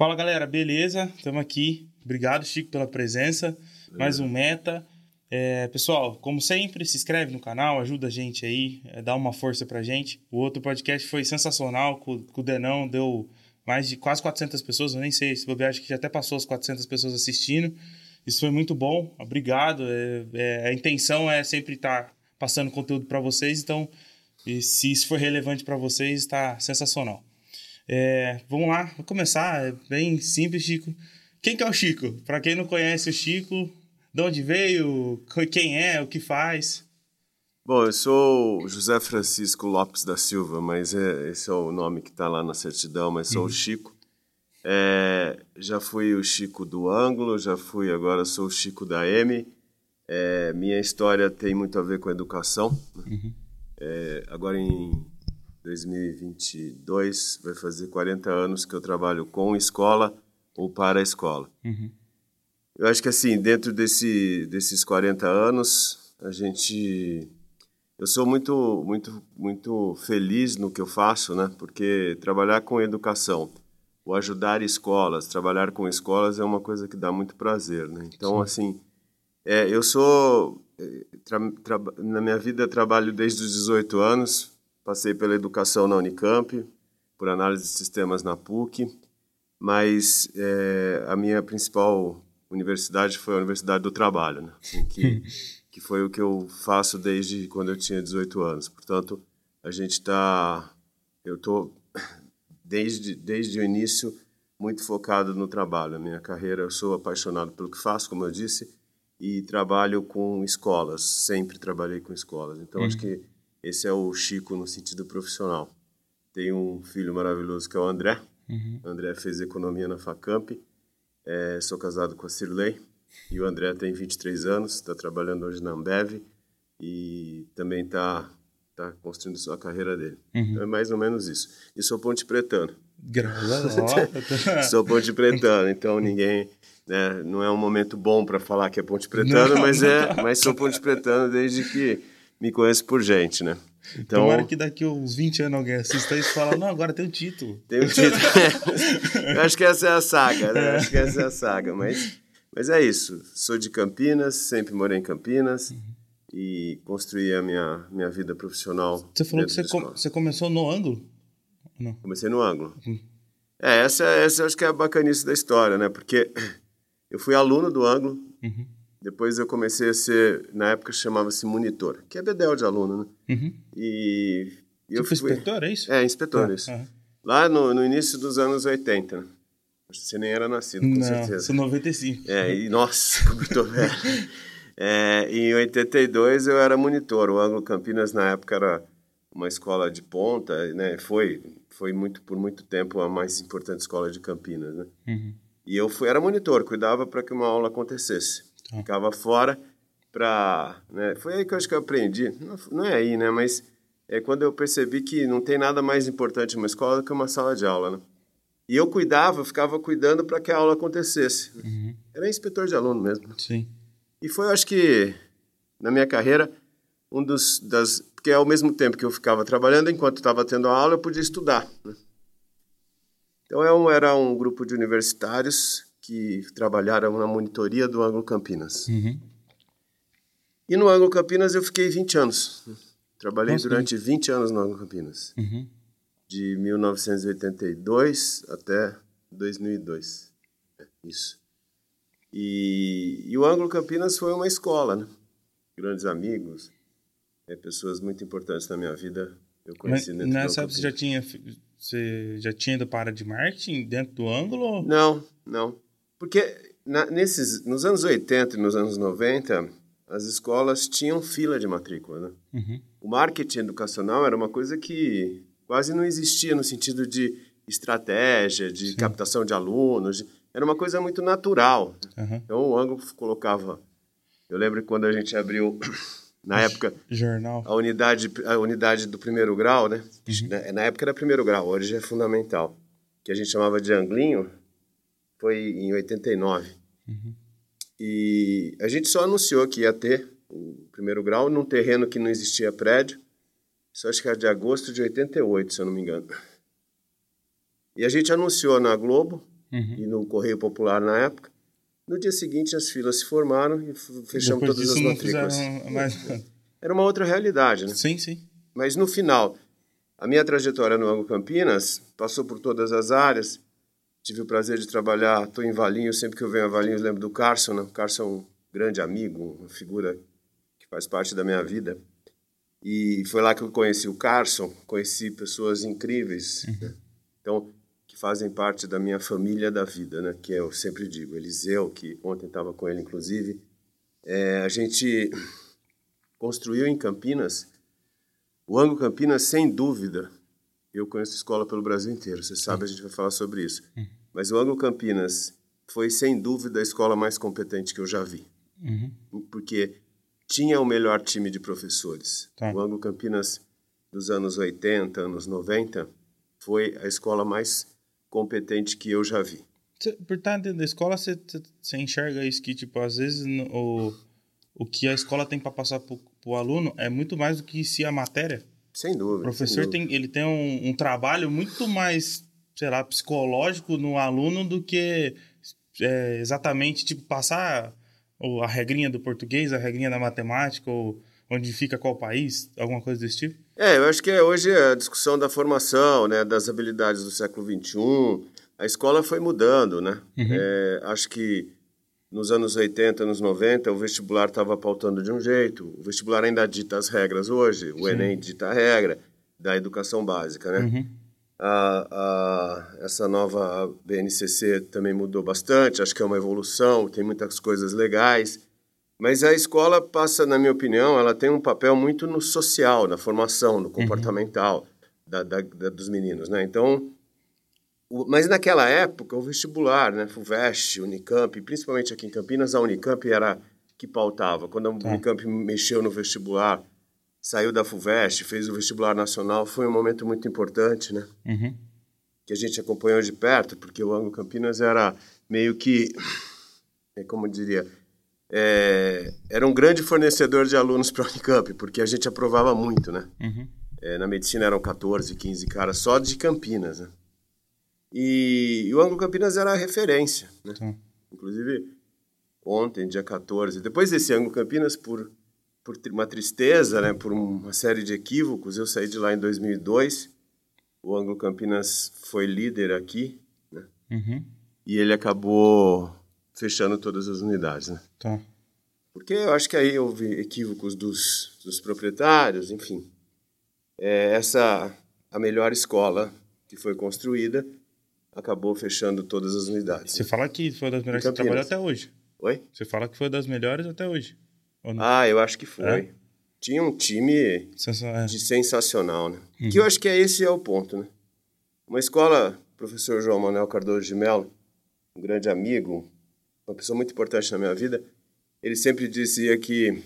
Fala galera, beleza? Estamos aqui. Obrigado, Chico, pela presença. Mais um Meta. É, pessoal, como sempre, se inscreve no canal, ajuda a gente aí, é, dá uma força pra gente. O outro podcast foi sensacional, com, com o Denão, deu mais de quase 400 pessoas, eu nem sei, se bobear, acho que já até passou as 400 pessoas assistindo. Isso foi muito bom, obrigado. É, é, a intenção é sempre estar tá passando conteúdo para vocês, então, se isso for relevante para vocês, está sensacional. É, vamos lá, vou começar, é bem simples, Chico. Quem que é o Chico? Para quem não conhece o Chico, de onde veio, quem é, o que faz? Bom, eu sou José Francisco Lopes da Silva, mas é, esse é o nome que está lá na certidão, mas sou uhum. o Chico. É, já fui o Chico do Ângulo, já fui, agora sou o Chico da M. É, minha história tem muito a ver com educação. Né? Uhum. É, agora em 2022 vai fazer 40 anos que eu trabalho com escola ou para a escola. Uhum. Eu acho que assim, dentro desse, desses 40 anos, a gente eu sou muito muito muito feliz no que eu faço, né? Porque trabalhar com educação, o ajudar escolas, trabalhar com escolas é uma coisa que dá muito prazer, né? Então, Sim. assim, é, eu sou é, tra, tra, na minha vida trabalho desde os 18 anos, Passei pela educação na Unicamp, por análise de sistemas na PUC, mas é, a minha principal universidade foi a Universidade do Trabalho, né? Assim, que, que foi o que eu faço desde quando eu tinha 18 anos. Portanto, a gente está, eu estou desde desde o início muito focado no trabalho. A minha carreira, eu sou apaixonado pelo que faço, como eu disse, e trabalho com escolas. Sempre trabalhei com escolas. Então, acho uhum. que esse é o Chico no sentido profissional. Tenho um filho maravilhoso que é o André. Uhum. O André fez economia na Facamp. É, sou casado com a Cirlei. E o André tem 23 anos, está trabalhando hoje na Ambev e também está tá construindo sua carreira dele. Uhum. Então é mais ou menos isso. E sou ponte pretano. Sou ponte pretano, então ninguém... Né, não é um momento bom para falar que é ponte pretano, não, mas, é, mas sou ponte pretano desde que me conhece por gente, né? Então, Tomara que daqui uns 20 anos alguém assista isso e fala, não, agora tem o um título. Tem o um título. Eu acho que essa é a saga, né? É. Acho que essa é a saga, mas, mas é isso. Sou de Campinas, sempre morei em Campinas uhum. e construí a minha, minha vida profissional. Você falou que você, com, você começou no ângulo? Não. Comecei no ângulo. Uhum. É, essa, essa acho que é a bacanice da história, né? Porque eu fui aluno do ângulo, uhum. Depois eu comecei a ser, na época chamava-se monitor, que é bedel de aluno, né? Uhum. E, e eu fui inspetor, é isso? É, inspetor, ah, isso. Ah. Lá no, no início dos anos 80, né? Você nem era nascido, com Não, certeza. sou 95. É, e nossa, como eu tô velho. É, em 82 eu era monitor. O Anglo Campinas na época era uma escola de ponta, né? Foi, foi muito por muito tempo a mais importante escola de Campinas, né? Uhum. E eu fui era monitor, cuidava para que uma aula acontecesse. Tá. Ficava fora para... Né? Foi aí que eu acho que eu aprendi. Não, não é aí, né? Mas é quando eu percebi que não tem nada mais importante uma escola do que uma sala de aula, né? E eu cuidava, eu ficava cuidando para que a aula acontecesse. Uhum. Era inspetor de aluno mesmo. Sim. E foi, eu acho que, na minha carreira, um dos das porque ao mesmo tempo que eu ficava trabalhando, enquanto estava tendo a aula, eu podia estudar. Né? Então eu é era um grupo de universitários que trabalharam na monitoria do Anglo Campinas. Uhum. E no Anglo Campinas eu fiquei 20 anos. Trabalhei Nossa, durante 20 anos no Anglo Campinas. Uhum. De 1982 até 2002. É, isso. E, e, o Anglo Campinas foi uma escola, né? Grandes amigos, é, pessoas muito importantes na minha vida. Eu conheci Mas, nessa época você já tinha você já tinha ido para de marketing dentro do ângulo? Não, não. Porque na, nesses, nos anos 80 e nos anos 90, as escolas tinham fila de matrícula. Né? Uhum. O marketing educacional era uma coisa que quase não existia no sentido de estratégia, de Sim. captação de alunos. De, era uma coisa muito natural. Uhum. Então o ângulo colocava. Eu lembro quando a gente abriu na época jornal a unidade a unidade do primeiro grau né uhum. na época era primeiro grau hoje é fundamental que a gente chamava de anglinho foi em 89. Uhum. E a gente só anunciou que ia ter o primeiro grau num terreno que não existia prédio. Isso acho que era de agosto de 88, se eu não me engano. E a gente anunciou na Globo uhum. e no Correio Popular na época. No dia seguinte, as filas se formaram e fechamos Depois todas as matrículas. Mais... Era uma outra realidade, né? Sim, sim. Mas no final, a minha trajetória no Ango Campinas passou por todas as áreas. Tive o prazer de trabalhar, estou em Valinhos, sempre que eu venho a Valinhos lembro do Carson. Né? O Carson é um grande amigo, uma figura que faz parte da minha vida. E foi lá que eu conheci o Carson, conheci pessoas incríveis. Uhum. Né? Então, fazem parte da minha família da vida, né? Que eu sempre digo, Eliseu, que ontem estava com ele inclusive, é, a gente construiu em Campinas, o Ango Campinas, sem dúvida, eu conheço escola pelo Brasil inteiro, você sabe, a gente vai falar sobre isso. Mas o Ango Campinas foi sem dúvida a escola mais competente que eu já vi, uhum. porque tinha o melhor time de professores. Tá. O Ango Campinas dos anos 80, anos 90 foi a escola mais competente que eu já vi. por estar dentro da escola, você, você enxerga isso que, tipo, às vezes o, o que a escola tem para passar para o aluno é muito mais do que se a matéria. Sem dúvida. O professor dúvida. tem, ele tem um, um, trabalho muito mais, sei lá, psicológico no aluno do que é, exatamente, tipo, passar a regrinha do português, a regrinha da matemática, ou onde fica qual país, alguma coisa desse tipo? É, eu acho que é, hoje é a discussão da formação, né, das habilidades do século XXI, a escola foi mudando, né? Uhum. É, acho que nos anos 80, anos 90, o vestibular estava pautando de um jeito, o vestibular ainda dita as regras hoje, o Sim. Enem dita a regra da educação básica, né? Uhum. A, a, essa nova BNCC também mudou bastante, acho que é uma evolução, tem muitas coisas legais. Mas a escola passa, na minha opinião, ela tem um papel muito no social, na formação, no uhum. comportamental uhum. da, da, da, dos meninos, né? Então, mas naquela época, o vestibular, né? FUVEST, Unicamp, principalmente aqui em Campinas, a Unicamp era que pautava. Quando a tá. Unicamp mexeu no vestibular, saiu da FUVEST, fez o vestibular nacional, foi um momento muito importante, né? Uhum. Que a gente acompanhou de perto, porque o Anglo Campinas era meio que, é como eu diria é, era um grande fornecedor de alunos para a Unicamp, porque a gente aprovava muito, né? Uhum. É, na medicina eram 14, 15 caras só de Campinas, né? E, e o Anglo Campinas era a referência, né? Inclusive, ontem, dia 14, depois desse Anglo Campinas, por, por uma tristeza, né? Por uma série de equívocos, eu saí de lá em 2002. O Anglo Campinas foi líder aqui, né? Uhum. E ele acabou fechando todas as unidades, né? Tá. Porque eu acho que aí houve equívocos dos, dos proprietários, enfim. É, essa, a melhor escola que foi construída, acabou fechando todas as unidades. Você fala que foi das melhores que você trabalhou até hoje. Oi? Você fala que foi das melhores até hoje. Ah, eu acho que foi. É? Tinha um time é. de sensacional, né? Uhum. Que eu acho que é esse é o ponto, né? Uma escola, professor João Manuel Cardoso de Mello, um grande amigo, uma pessoa muito importante na minha vida, ele sempre dizia que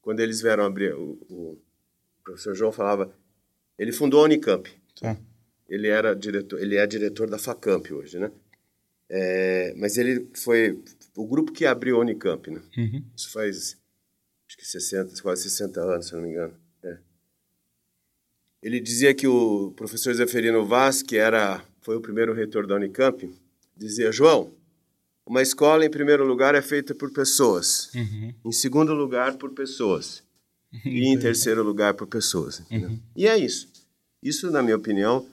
quando eles vieram abrir, o, o professor João falava, ele fundou a Unicamp. Tá. Ele era diretor, ele é diretor da Facamp hoje, né? É, mas ele foi o grupo que abriu a Unicamp, né? Uhum. Isso faz acho que 60, quase 60 anos, se não me engano. É. Ele dizia que o professor Zeferino Vaz, que era foi o primeiro reitor da Unicamp, dizia: "João, uma escola, em primeiro lugar, é feita por pessoas. Uhum. Em segundo lugar, por pessoas. e em terceiro lugar, por pessoas. Uhum. E é isso. Isso, na minha opinião,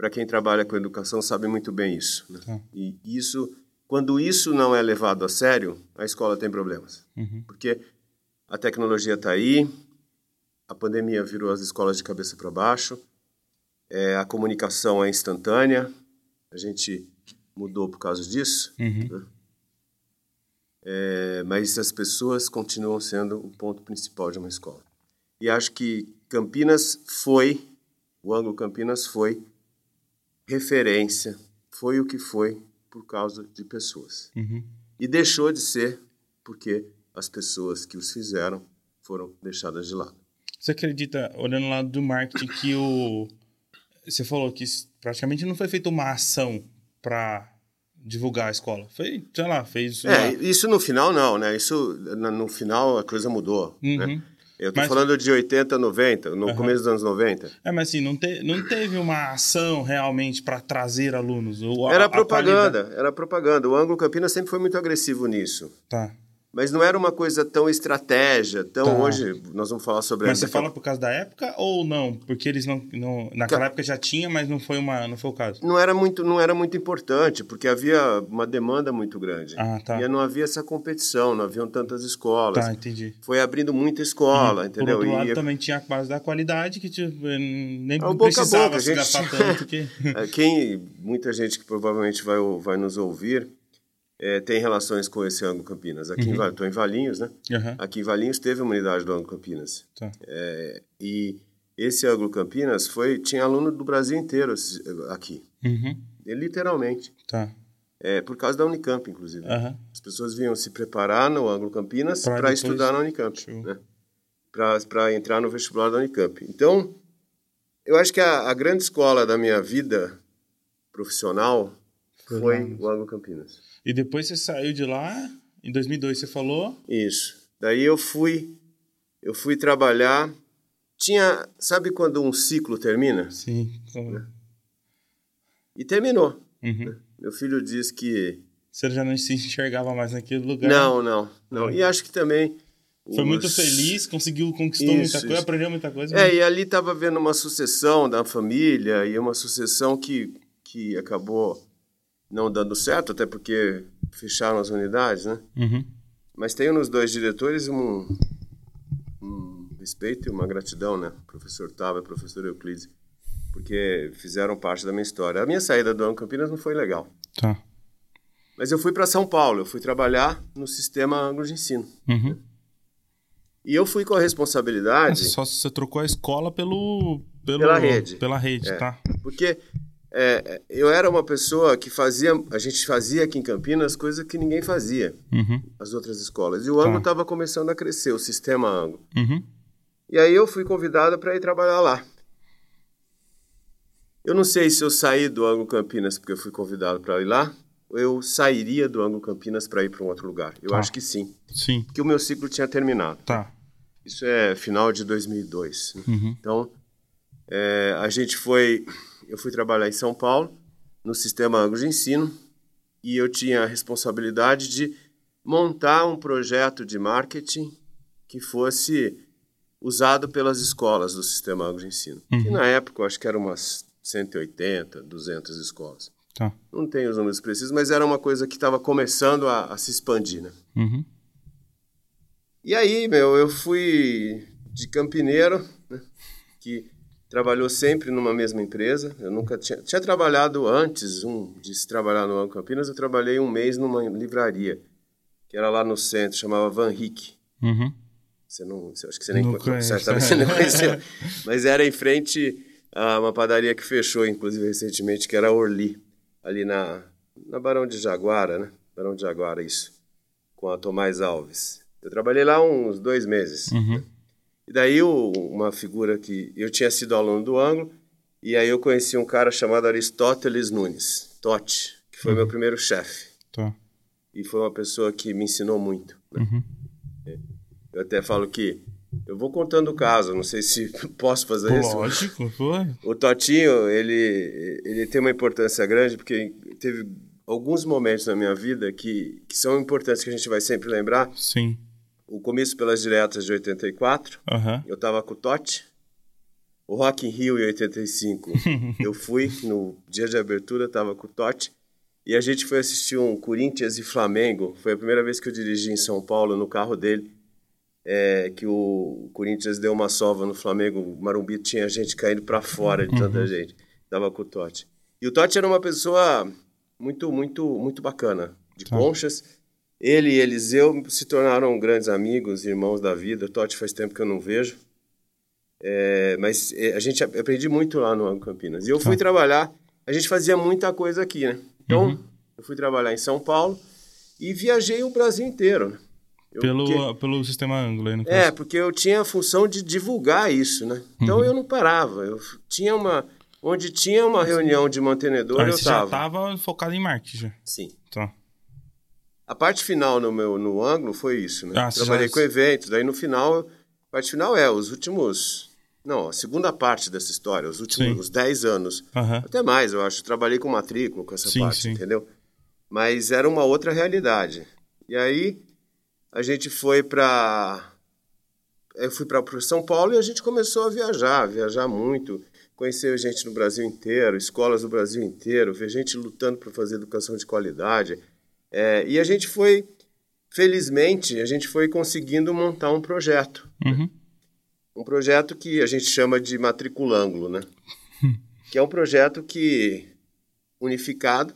para quem trabalha com educação, sabe muito bem isso. Né? Tá. E isso, quando isso não é levado a sério, a escola tem problemas. Uhum. Porque a tecnologia está aí, a pandemia virou as escolas de cabeça para baixo, é, a comunicação é instantânea, a gente mudou por causa disso, uhum. né? é, mas as pessoas continuam sendo o ponto principal de uma escola. E acho que Campinas foi, o Anglo Campinas foi referência, foi o que foi por causa de pessoas. Uhum. E deixou de ser porque as pessoas que os fizeram foram deixadas de lado. Você acredita, olhando lá do marketing, que o. Você falou que praticamente não foi feita uma ação para divulgar a escola. Foi, sei lá, fez. É, lá. isso no final não, né? Isso no final a coisa mudou. Né? Uhum. Né? Eu tô Mas- falando de 80, 90, no Aham. começo dos anos 90. É, mas assim, não, te, não teve uma ação realmente para trazer alunos. Ou a- Era a propaganda, era propaganda. O Anglo Campinas sempre foi muito agressivo nisso. Tá. Mas não era uma coisa tão estratégia, tão Tá. hoje nós vamos falar sobre Mas você fala por causa da época ou não? Porque eles não. não naquela época já tinha, mas não foi, uma, não foi o caso. não era muito não era muito importante porque havia uma demanda muito grande Ah, tá. e não havia essa competição não haviam tantas escolas Tá, entendi. foi abrindo muita escola entendeu Por outro lado, e também tinha a base da qualidade que tipo, nem Ah, boca a precisava boca, se gente gastar tanto. Que... eh, quem muita gente que provavelmente vai vai nos ouvir eh, tem relações com esse Anglo Campinas aqui em Val- tô em Valinhos né Aham, aqui em Valinhos teve uma unidade do Anglo Campinas tá. Eh, e esse Anglo Campinas foi tinha aluno do Brasil inteiro aqui Uhum, literalmente tá. é por causa da Unicamp inclusive Aham, As pessoas vinham se preparar no Anglo Campinas para estudar na Unicamp, Show. né? para entrar no vestibular da Unicamp. Então, eu acho que a, a grande escola da minha vida profissional Foi o Anglo Campinas. E depois você saiu de lá, em 2002 você falou. Isso. Daí eu fui, eu fui trabalhar. Tinha, sabe quando um ciclo termina? Sim. Né? E terminou. Uhum. Meu filho diz que Você já não se enxergava mais naquele lugar. não, não, não. E acho que também Foi muito os- feliz, conseguiu, conquistou Isso, muita coisa, isso. aprendeu muita coisa. É, e ali estava vendo uma sucessão da família e uma sucessão que, que acabou não dando certo, até porque fecharam as unidades, né? Uhum. Mas tenho nos dois diretores um, um respeito e uma gratidão, né? Professor Tava e professor Euclides, porque fizeram parte da minha história. A minha saída do Ano Campinas não foi legal, Tá. mas eu fui para São Paulo, eu fui trabalhar no sistema anglo de ensino. Uhum. E eu fui com a responsabilidade... Só se você trocou a escola pelo. pelo Pela rede. Pela rede, É. tá. Porque é, eu era uma pessoa que fazia, a gente fazia aqui em Campinas coisa que ninguém fazia, Uhum. as outras escolas. E o Anglo Tá. estava começando a crescer, o sistema Anglo. Uhum. E aí eu fui convidado para ir trabalhar lá. Eu não sei se eu saí do Anglo Campinas porque eu fui convidado para ir lá, ou eu sairia do Anglo Campinas para ir para um outro lugar. Eu Tá. acho que sim, Sim. porque o meu ciclo tinha terminado. Tá. Isso é final de 2002. né? Uhum. Então, é, a gente foi, eu fui trabalhar em São Paulo, no sistema Anglo de ensino, e eu tinha a responsabilidade de montar um projeto de marketing que fosse usado pelas escolas do sistema Anglo de ensino. Uhum. Que na época eu acho que eram umas 180, 200 escolas. Tá. Não tenho os números precisos, mas era uma coisa que estava começando a, a se expandir, né? Uhum. E aí, meu, eu fui de campineiro, né, que trabalhou sempre numa mesma empresa. Eu nunca tinha, tinha trabalhado antes um, de se trabalhar no Banco Campinas, eu trabalhei um mês numa livraria, que era lá no centro, chamava Van Rick. Uhum. Você não, acho que você nem conhece, certamente você não conheceu. Mas era em frente a uma padaria que fechou, inclusive recentemente, que era Orli, ali na, na Barão de Jaguara, né? Barão de Jaguara, isso, com a Tomás Alves. Eu trabalhei lá uns dois meses. Uhum. E daí uma figura que eu tinha sido aluno do Anglo, e aí eu conheci um cara chamado Aristóteles Nunes, Totti, que foi meu primeiro chefe. Tá. E foi uma pessoa que me ensinou muito. né? Uhum. Eu até falo que eu vou contando o caso, não sei se posso fazer isso. Lógico, foi. O Totinho, ele, ele tem uma importância grande porque teve alguns momentos na minha vida que, que são importantes que a gente vai sempre lembrar. Sim. O começo pelas diretas de 84, Aham. eu estava com o Totti. O Rock in Rio em 85, eu fui no dia de abertura, estava com o Totti. E a gente foi assistir um Corinthians e Flamengo. Foi a primeira vez que eu dirigi em São Paulo no carro dele. É, que o Corinthians deu uma sova no Flamengo. O Marumbi tinha gente caindo para fora de tanta gente. Tava com o Totti. E o Totti era uma pessoa muito, muito, muito bacana, de Tá. conchas. Ele e Eliseu se tornaram grandes amigos, irmãos da vida. Totti faz tempo que eu não vejo. É, mas é, a gente aprendi muito lá no Anglo Campinas. E eu fui Tá. trabalhar, a gente fazia muita coisa aqui, né? Então, Uhum. eu fui trabalhar em São Paulo e viajei o Brasil inteiro. né? Eu- Pelo, porque- pelo sistema ângulo aí, no é, porque eu tinha a função de divulgar isso, né? Então Uhum. eu não parava. Eu tinha uma. Onde tinha uma reunião de mantenedor, Aí eu você já tava. tava focado em marketing já. Sim. Tá. A parte final no meu no ângulo foi isso, né? Ah, Trabalhei já- com eventos, daí no final eu, Parte final é os últimos. Não, a segunda parte dessa história, os últimos os 10 anos. Aham. Até mais, eu acho. Trabalhei com matrícula, com essa Sim, parte, sim. entendeu? Mas era uma outra realidade. E aí a gente foi para eu fui para São Paulo e a gente começou a viajar, viajar muito, conhecer gente no Brasil inteiro, escolas do Brasil inteiro, ver gente lutando para fazer educação de qualidade. É, e a gente foi, felizmente, a gente foi conseguindo montar um projeto. Uhum. Um projeto que a gente chama de matriculângulo, né? que é um projeto que unificado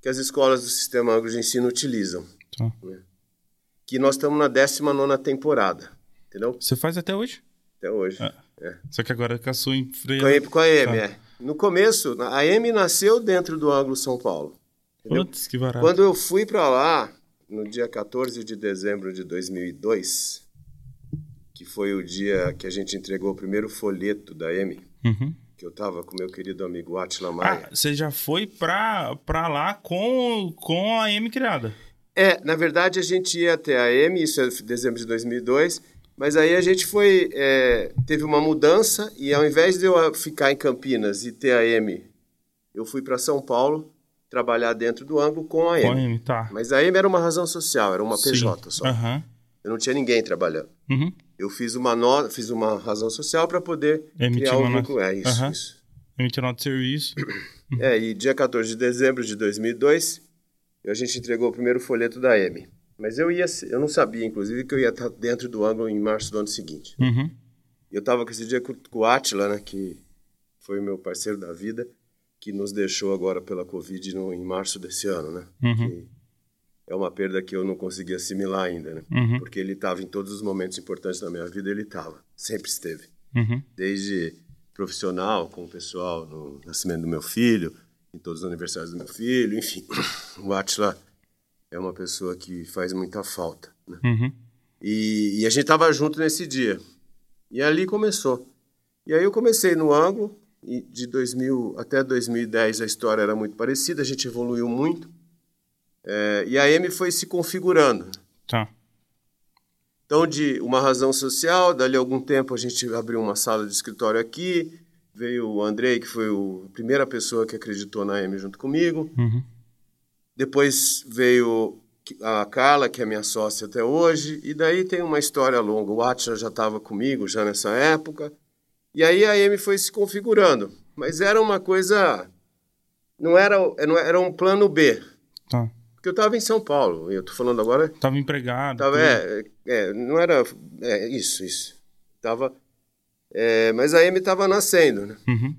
que as escolas do Sistema Anglo de Ensino utilizam. Tá. Que nós estamos na 19 temporada, entendeu? Você faz até hoje? Até hoje. Ah. É. Só que agora com a sua freia. Com a, com a M, Tá. é. No começo, a M nasceu dentro do Anglo São Paulo. Putz, que barato. Quando eu fui para lá, no dia 14 de dezembro de 2002, que foi o dia que a gente entregou o primeiro folheto da M, Uhum. que eu tava com meu querido amigo Atila Ah, Maia. você já foi pra, pra lá com, com a M criada. É, na verdade a gente ia até a M, isso é dezembro de 2002, mas aí a gente foi, é, teve uma mudança e ao invés de eu ficar em Campinas e ter a M, eu fui para São Paulo trabalhar dentro do ângulo com a Com a M. M, tá. Mas a M era uma razão social, era uma PJ Sim. só. Aham. Eu não tinha ninguém trabalhando. Uhum. Eu fiz uma nota, fiz uma razão social para poder Emitir criar um vínculo. É isso, Aham. isso. Emitir nota de serviço. É, e dia 14 de dezembro de 2002, a gente entregou o primeiro folheto da M. Mas eu ia, eu não sabia, inclusive, que eu ia estar dentro do ângulo em março do ano seguinte. Uhum. Eu estava com esse dia com, com o Atila, né, que foi o meu parceiro da vida, que nos deixou agora pela Covid no, em março desse ano, né? Uhum. É uma perda que eu não consegui assimilar ainda, né? Uhum. Porque ele estava em todos os momentos importantes da minha vida, ele estava, sempre esteve. Uhum. Desde profissional, com o pessoal no nascimento do meu filho, em todos os aniversários do meu filho, enfim. O Atila é uma pessoa que faz muita falta, né? Uhum. E, e a gente estava junto nesse dia. E ali começou. E aí eu comecei no ângulo, de 2000 até 2010 a história era muito parecida, a gente evoluiu muito. É, e a M foi se configurando. Tá. Então, de uma razão social, dali a algum tempo a gente abriu uma sala de escritório aqui, veio o Andrei, que foi a primeira pessoa que acreditou na M junto comigo. Uhum. Depois veio a Carla, que é minha sócia até hoje, e daí tem uma história longa. O Atila já estava comigo já nessa época, e aí a M foi se configurando. Mas era uma coisa. Não era, não era um plano B, Tá. porque eu estava em São Paulo, eu estou falando agora. Tava empregado. Tava, é, é, não era. É, isso, isso. Tava, é, mas a M estava nascendo, né? Uhum.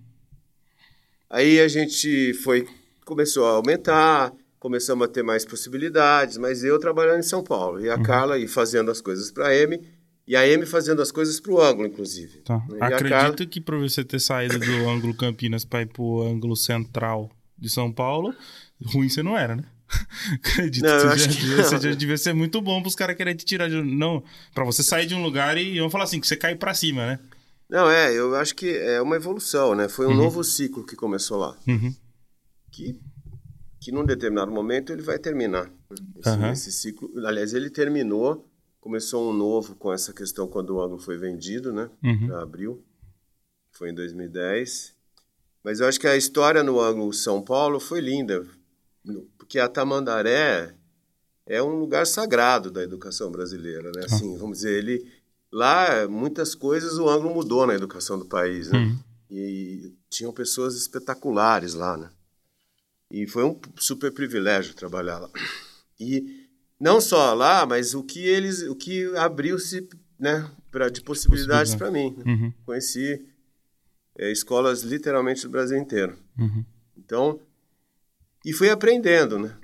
Aí a gente foi, começou a aumentar, começamos a ter mais possibilidades, mas eu trabalhando em São Paulo e a Carla e fazendo as coisas para a M e a M fazendo as coisas para o ângulo, inclusive. Tá. A Acredito Carla- que pra você ter saído do ângulo Campinas pra ir pro ângulo central de São Paulo, ruim você não era, né? Acredito Não, que acho você, que já, não. você já devia ser muito bom pros caras quererem te tirar de. Não, pra você sair de um lugar e vamos falar assim, que você cai pra cima, né? Não, é, eu acho que é uma evolução, né? Foi um novo ciclo que começou lá, Uhum. que que num determinado momento ele vai terminar. Esse, Aham. esse ciclo, aliás, ele terminou, começou um novo com essa questão quando o ângulo foi vendido, né? Uhum. Para abril, foi em 2010. Mas eu acho que a história no ângulo São Paulo foi linda, porque a Tamandaré é um lugar sagrado da educação brasileira, né? Assim, vamos dizer, ele lá muitas coisas o ângulo mudou na educação do país, né? Uhum. E tinham pessoas espetaculares lá, né? E foi um super privilégio trabalhar lá. E não só lá, mas o que eles, o que abriu-se, né, para de possibilidades para mim. né? Uhum. Conheci é, escolas literalmente do Brasil inteiro. Uhum. Então, e fui aprendendo, né?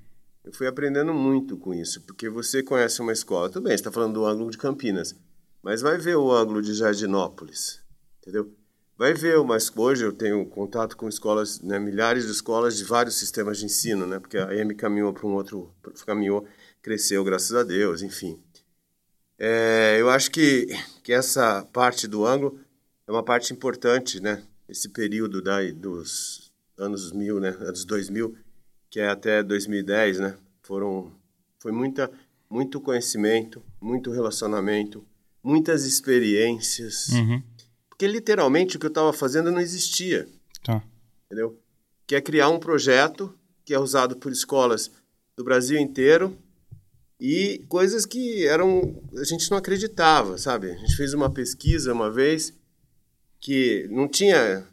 Eu fui aprendendo muito com isso, porque você conhece uma escola, tudo bem, você está falando do ângulo de Campinas, mas vai ver o ângulo de Jardinópolis, entendeu? Vai ver, mas hoje eu tenho contato com escolas, né, milhares de escolas de vários sistemas de ensino, né? Porque a M caminhou para um outro, caminhou, cresceu, graças a Deus, enfim. É, eu acho que, que essa parte do ângulo é uma parte importante, né? Esse período da, dos anos mil, né? Anos 2000, que é até 2010, né? Foram, foi muita, muito conhecimento, muito relacionamento, muitas experiências. Uhum. Porque literalmente o que eu estava fazendo não existia, Tá. entendeu? Que é criar um projeto que é usado por escolas do Brasil inteiro e coisas que eram a gente não acreditava, sabe? A gente fez uma pesquisa uma vez que não tinha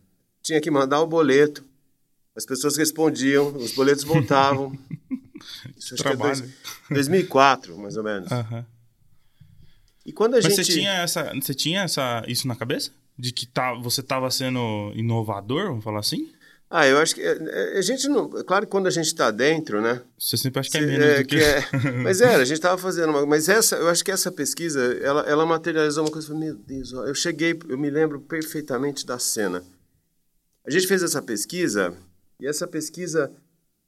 tinha que mandar o boleto. As pessoas respondiam, os boletos voltavam. Isso acho que é Trabalho. dois- 2004, mais ou menos. Aham. E quando a Mas gente você tinha, essa, você tinha essa, isso na cabeça? De que tá, você estava sendo inovador, vamos falar assim? Ah, eu acho que é, é, a gente não, é claro que quando a gente está dentro, né? Você sempre acha que é menos é, do que... que é- mas era, a gente estava fazendo uma, mas essa, eu acho que essa pesquisa, ela, ela materializou uma coisa, eu falei, meu Deus, ó, eu cheguei, eu me lembro perfeitamente da cena. A gente fez essa pesquisa e essa pesquisa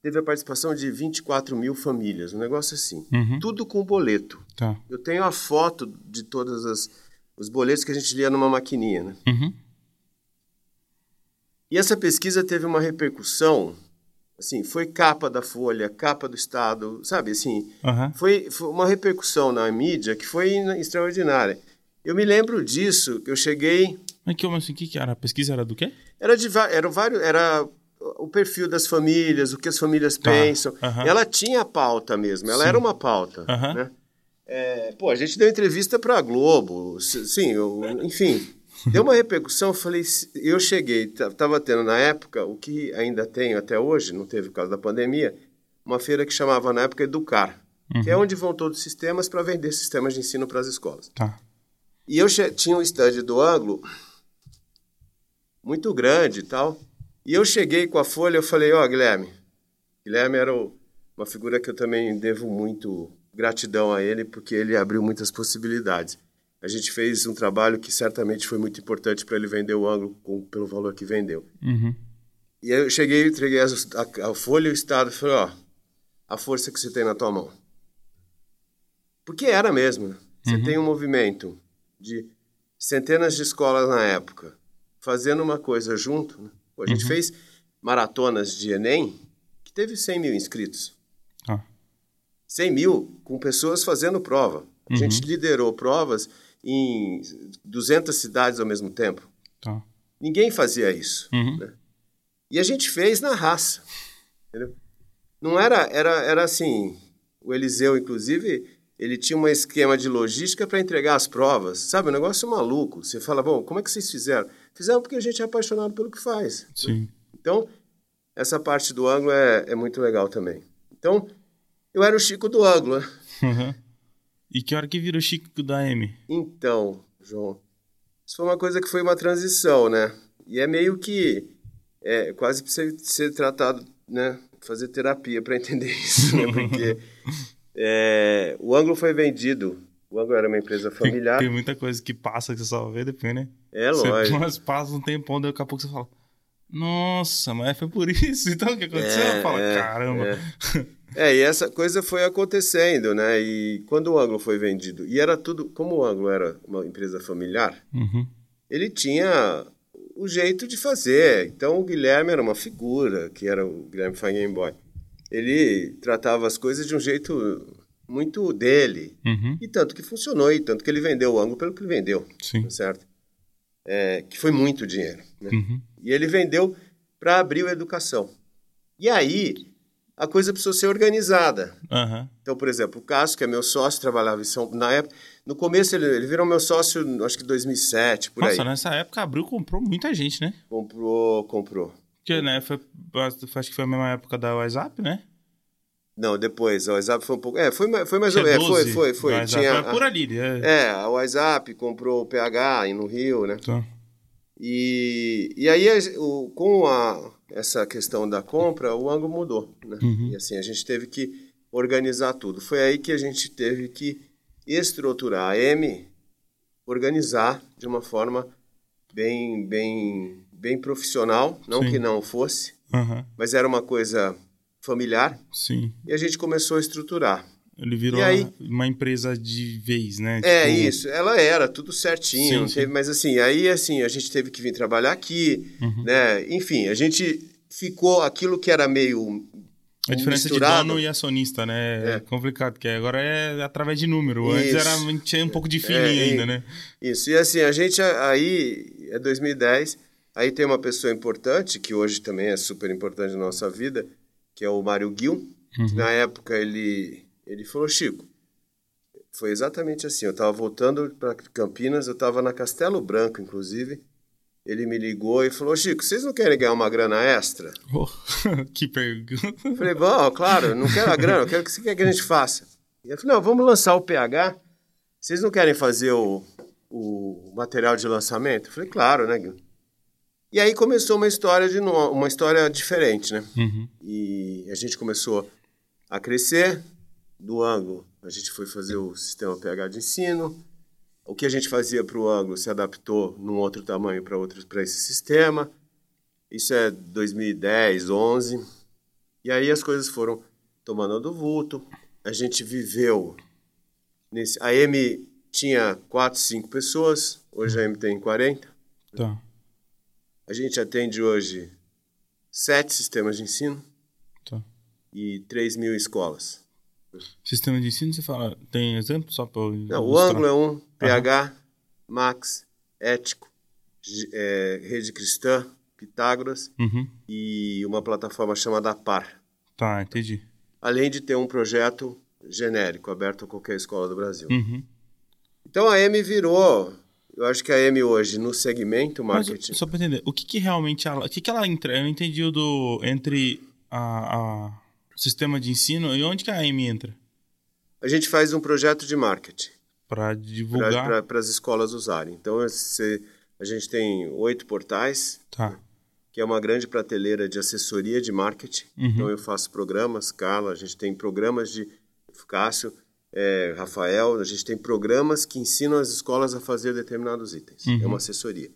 teve a participação de 24 mil famílias, um negócio assim, Uhum. tudo com boleto. Tá. Eu tenho a foto de todas as os boletos que a gente lia numa maquininha, né? Uhum. E essa pesquisa teve uma repercussão, assim, foi capa da Folha, capa do Estado, sabe, assim, Aham. foi, foi uma repercussão na mídia que foi extraordinária. Eu me lembro disso, que eu cheguei, Mas que, assim, que que era? A pesquisa era do quê? era de era vários, era o perfil das famílias, o que as famílias Tá, pensam. aham. Ela tinha pauta mesmo, ela Sim. era uma pauta, Aham. né? É, pô, a gente deu entrevista para a Globo, sim, eu- enfim, deu uma repercussão. Eu falei, eu cheguei, estava tendo na época o que ainda tenho até hoje, não teve por causa da pandemia, uma feira que chamava na época Educar, que Uhum. é onde vão todos os sistemas para vender sistemas de ensino para as escolas. Tá. E eu tinha um stand do ângulo muito grande e tal. E eu cheguei com a folha, eu falei, ó, Guilherme. Guilherme era o- uma figura que eu também devo muito gratidão a ele, porque ele abriu muitas possibilidades. A gente fez um trabalho que certamente foi muito importante para ele vender o ângulo com- pelo valor que vendeu. Uhum. E aí eu cheguei, entreguei as- a, a folha e o estado e falei, ó, a força que você tem na tua mão. Porque era mesmo. né? Você tem um movimento de centenas de escolas na época fazendo uma coisa junto. né? Pô, a gente fez maratonas de Enem que teve 100 mil inscritos. Tá. 100 mil com pessoas fazendo prova. A gente liderou provas em 200 cidades ao mesmo tempo. Tá. Ninguém fazia isso. Uhum. né? E a gente fez na raça. Entendeu? Não era, era, era assim. O Eliseu, inclusive, ele tinha um esquema de logística para entregar as provas. Sabe, um negócio maluco. Você fala, bom, como é que vocês fizeram? Fizeram porque a gente é apaixonado pelo que faz. Sim. Então, essa parte do ângulo é, é muito legal também. Então, eu era o Chico do ângulo. né? Uhum. E que hora que virou Chico da M? Então, João, isso foi uma coisa que foi uma transição, né? E é meio que é, quase você ser tratado, né? Fazer terapia para entender isso, né? Porque é, o ângulo foi vendido. O ângulo era uma empresa familiar. Tem muita coisa que passa que você só vê depois, né? É lógico. mas passa um tempão, daí daqui a pouco você fala. Nossa, mas foi por isso. Então o que aconteceu? É, Fala, é, caramba. É, e essa coisa foi acontecendo, né? E quando o ângulo foi vendido, e era tudo, como o ângulo era uma empresa familiar, Uhum. ele tinha o jeito de fazer. Então o Guilherme era uma figura, que era o Guilherme Fangenboy. Ele tratava as coisas de um jeito muito dele. Uhum. E tanto que funcionou, e tanto que ele vendeu o ângulo pelo que ele vendeu, Sim. certo? É, que foi muito dinheiro. Né? Uhum. E ele vendeu para abrir a educação. E aí a coisa precisou ser organizada. Aham. Então, por exemplo, o Cássio, que é meu sócio, trabalhava em São na época. No começo ele, ele virou meu sócio, acho que em 2007, por Nossa, aí. nessa época abriu comprou muita gente, né? Comprou, comprou. Porque, né, foi, acho que foi a mesma época da WhatsApp, né? Não, depois, o WhatsApp foi um pouco. É, foi, mais- foi mais ou menos. É, foi, 12 foi, foi. WhatsApp, Tinha, é por ali. É. é, a WhatsApp comprou o PH no Rio, né? Tá. E, e aí, a- o, com a, essa questão da compra, o ângulo mudou. Né? Uhum. E assim, a gente teve que organizar tudo. Foi aí que a gente teve que estruturar a M, organizar de uma forma bem, bem, bem profissional, não Sim. que não fosse, Aham. mas era uma coisa familiar, Sim. e a gente começou a estruturar. Ele virou aí? uma empresa de vez, né? É Tipo, isso, ela era tudo certinho, Sim, sim. teve- mas assim, aí assim, a gente teve que vir trabalhar aqui, Uhum. né? Enfim, a gente ficou aquilo que era meio A diferença misturado. de dono e acionista, né? É, É. complicado, porque agora é através de número. Antes Isso. era, a gente tinha um pouco de feeling É, e- ainda, né? Isso, e assim, a gente aí, é 2010, aí tem uma pessoa importante, que hoje também é super importante na nossa vida, que é o Mário Gil. que Na época ele, ele falou, Chico, foi exatamente assim, eu estava voltando para Campinas, eu estava na Castelo Branco, inclusive, ele me ligou e falou, Chico, vocês não querem ganhar uma grana extra? Oh, que pergunta. Eu falei, bom, claro, não quero a grana, eu quero o que você quer que a gente faça. E ele falou, não, vamos lançar o PH, vocês não querem fazer o, o material de lançamento? Eu falei, claro, né, Gil? E aí começou uma história de uma história diferente, né? Uhum. E a gente começou a crescer do ângulo. A gente foi fazer o sistema PH de ensino. O que a gente fazia para o ângulo se adaptou num outro tamanho para outro para esse sistema. Isso é 2010, 11. E aí as coisas foram tomando do vulto. A gente viveu nesse a M tinha 4, 5 pessoas, hoje a M tem 40. Tá. A gente atende hoje sete sistemas de ensino Tá. e 3 mil escolas. Sistema de ensino, você fala. Tem exemplo só para Não, o ângulo é um, PH, Max, Ético, é, Rede Cristã, Pitágoras Uhum. e uma plataforma chamada Par. Tá, entendi. Além de ter um projeto genérico, aberto a qualquer escola do Brasil. Uhum. Então a M virou, eu acho que a M hoje no segmento Mas, marketing, só pra entender, o que, que realmente ela. O que, que ela entra? Eu não entendi o do. Entre a, a- sistema de ensino e onde que a AM entra? a gente faz um projeto de marketing. Pra divulgar. para as escolas usarem. Então, esse- a gente tem oito portais, Tá. que é uma grande prateleira de assessoria de marketing. Uhum. Então, eu faço programas, Carla, a gente tem programas de Cássio, é, Rafael, a gente tem programas que ensinam as escolas a fazer determinados itens. Uhum. É uma assessoria.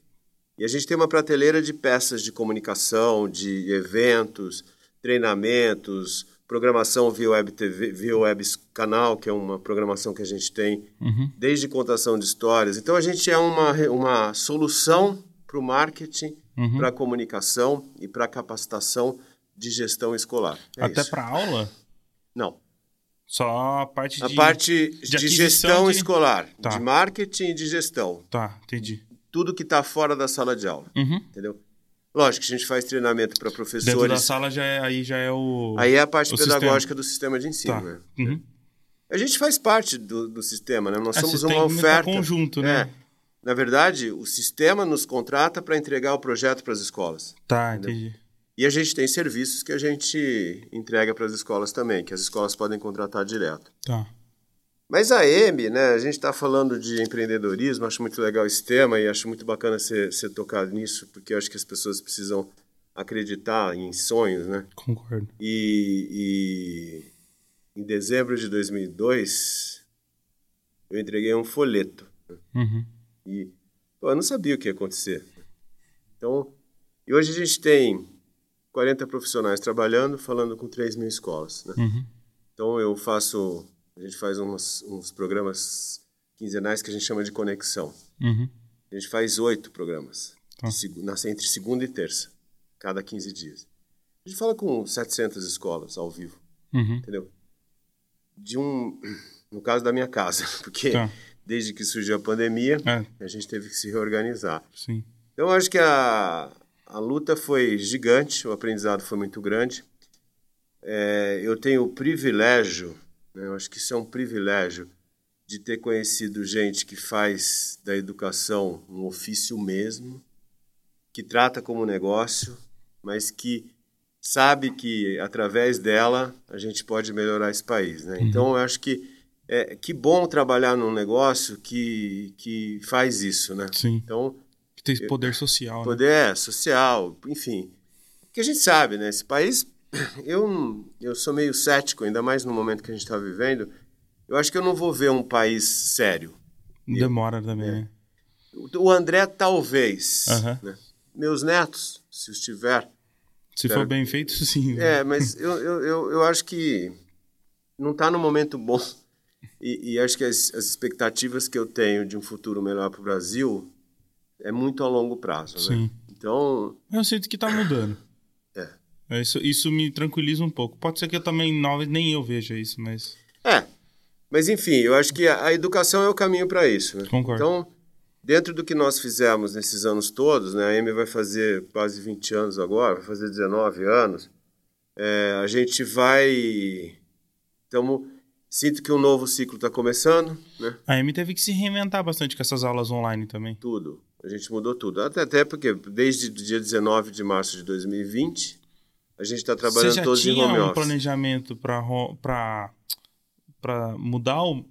E a gente tem uma prateleira de peças de comunicação, de eventos, treinamentos, programação via web TV, via web canal, que é uma programação que a gente tem Uhum. desde contação de histórias. Então a gente é uma, uma solução para o marketing, Uhum. para a comunicação e para a capacitação de gestão escolar. É Até pra aula? Não. Só a parte A de. parte de, aquisição gestão de- escolar, Tá. de marketing e de gestão. Tá, entendi. Tudo que está fora da sala de aula, Uhum. entendeu? Lógico que a gente faz treinamento para Dentro da professores. sala já é, aí já é o. Aí é a parte pedagógica do sistema de ensino. Tá. né? Uhum. A gente faz parte do, do sistema, né? Nós É, somos uma oferta. conjunto, né? É. Na verdade, o sistema nos contrata para entregar o projeto para as escolas. Tá, entendi. E a gente tem serviços que a gente entrega para as escolas também, que as escolas podem contratar direto. Tá. Mas a M, né, a gente está falando de empreendedorismo, acho muito legal esse tema e acho muito bacana ser, ser tocado nisso, porque eu acho que as pessoas precisam acreditar em sonhos, né? Concordo. E, e em dezembro de 2002, eu entreguei um folheto. Uhum. E pô, eu não sabia o que ia acontecer. Então, e hoje a gente tem 40 profissionais trabalhando, falando com 3 mil escolas. Né? Uhum. Então eu faço, a gente faz uns, uns programas quinzenais que a gente chama de conexão. Uhum. A gente faz oito programas, Tá. de entre segunda e terça, cada 15 dias. A gente fala com 700 escolas ao vivo, Uhum. entendeu? De um, no caso da minha casa, porque Tá. desde que surgiu a pandemia, É, a gente teve que se reorganizar. sim. Então, eu acho que a, a luta foi gigante, o aprendizado foi muito grande. É, eu tenho o privilégio, eu acho que isso é um privilégio, de ter conhecido gente que faz da educação um ofício mesmo, que trata como negócio, mas que sabe que através dela a gente pode melhorar esse país. Né? Então, eu acho que é que bom trabalhar num negócio que, que faz isso. Né? Sim. Então, Que tem poder social. né? poder é, social, enfim. Que a gente sabe, né? Esse país, eu, eu sou meio cético, ainda mais no momento que a gente está vivendo. Eu acho que eu não vou ver um país sério. Demora também, né? O André, talvez. Né? Meus netos, se os tiver. Se for bem feito, sim. né? É, mas eu, eu, eu, eu acho que não está no momento bom. E, e acho que as, as expectativas que eu tenho de um futuro melhor para o Brasil é muito a longo prazo. Né? Sim. Então, Eu sinto que tá mudando. É. Isso, isso me tranquiliza um pouco. Pode ser que eu também não, nem eu veja isso, mas. É. Mas enfim, eu acho que a, a educação é o caminho para isso. Né? Concordo. Então, dentro do que nós fizemos nesses anos todos, né? A Amy vai fazer quase 20 anos agora, vai fazer 19 anos. É, a gente vai. Estamos Sinto que um novo ciclo está começando, né? A Amy teve que se reinventar bastante com essas aulas online também. Tudo. A gente mudou tudo. Até, até porque desde o dia 19 de março de 2020, a gente está trabalhando todos em home office. Você tinha um planejamento para para mudar o,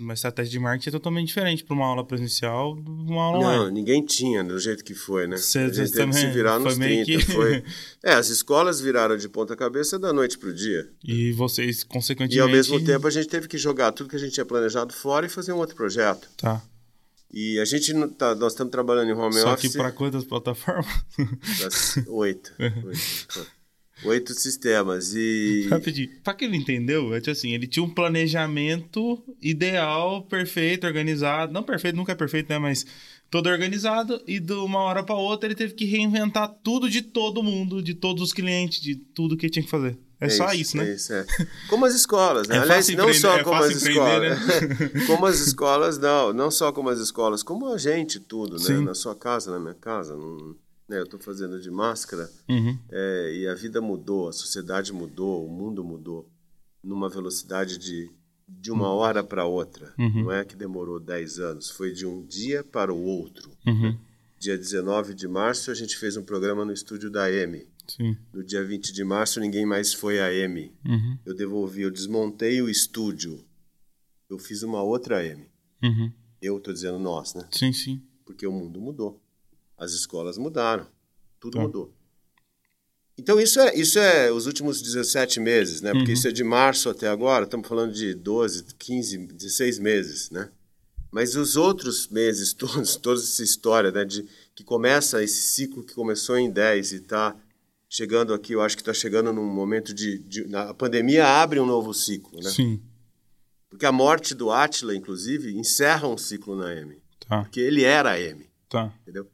uma estratégia de marketing é totalmente diferente para uma aula presencial de uma aula online. Não, ninguém tinha do jeito que foi, né? Cê, a gente teve que se virar nos 30. Que... Foi... É, as escolas viraram de ponta cabeça da noite pro dia. E vocês, consequentemente... E ao mesmo tempo a gente teve que jogar tudo que a gente tinha planejado fora e fazer um outro projeto. Tá. E a gente tá, nós estamos trabalhando em home Só office. Só que para quantas plataformas? Oito. oito. Oito sistemas e... Rapidinho, pra que ele entendeu, é tipo assim, ele tinha um planejamento ideal, perfeito, organizado. Não perfeito, nunca é perfeito, né? Mas todo organizado e de uma hora para outra ele teve que reinventar tudo de todo mundo, de todos os clientes, de tudo que tinha que fazer. É, é só isso, isso, né? É isso, é. Como as escolas, né? É Aliás, não só é como as escolas. Né? como as escolas, não. Não só como as escolas, como a gente, tudo, né? Sim. Na sua casa, na minha casa. Não né, eu estou fazendo de máscara uhum. é, e a vida mudou, a sociedade mudou, o mundo mudou numa velocidade de, de uma hora para outra. Uhum. Não é que demorou 10 anos, foi de um dia para o outro. Uhum. Dia 19 de março a gente fez um programa no estúdio da M. Sim. No dia 20 de março ninguém mais foi a M. Uhum. Eu devolvi, eu desmontei o estúdio. Eu fiz uma outra M. Uhum. Eu estou dizendo nós, né? Sim, sim. Porque o mundo mudou. As escolas mudaram. Tudo mudou. Então, isso é, isso é os últimos 17 meses, né? Porque Uhum. isso é de março até agora, estamos falando de 12, 15, 16 meses, né? Mas os outros meses todos, toda essa história, né? De, que começa esse ciclo que começou em 10 e está chegando aqui, eu acho que está chegando num momento de, de... A pandemia abre um novo ciclo, né? Sim. Porque a morte do Átila, inclusive, encerra um ciclo na M. Tá, Porque ele era a M, tá, entendeu?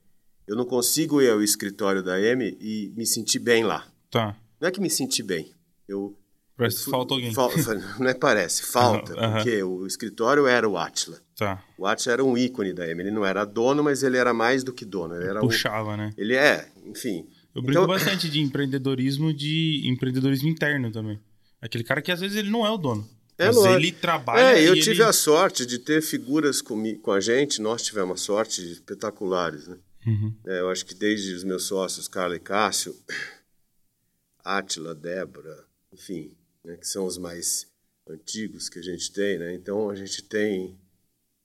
Eu não consigo ir ao escritório da M e me sentir bem lá. tá. Não é que me senti bem. Eu Parece que falta alguém. Fal- não é parece, falta, porque o escritório era o Atila. Tá. O Atila era um ícone da M. Ele não era dono, mas ele era mais do que dono. Ele era um, Puxava, né? ele é, enfim. Eu brinco Então- bastante de empreendedorismo, de empreendedorismo interno também. Aquele cara que às vezes ele não é o dono. É, mas ele trabalha É, eu tive ele... a sorte de ter figuras comi- com a gente, nós tivemos a sorte espetaculares, né? Uhum. É, eu acho que desde os meus sócios, Carla e Cássio, Átila, Débora, enfim, né, que são os mais antigos que a gente tem, né? Então a gente tem,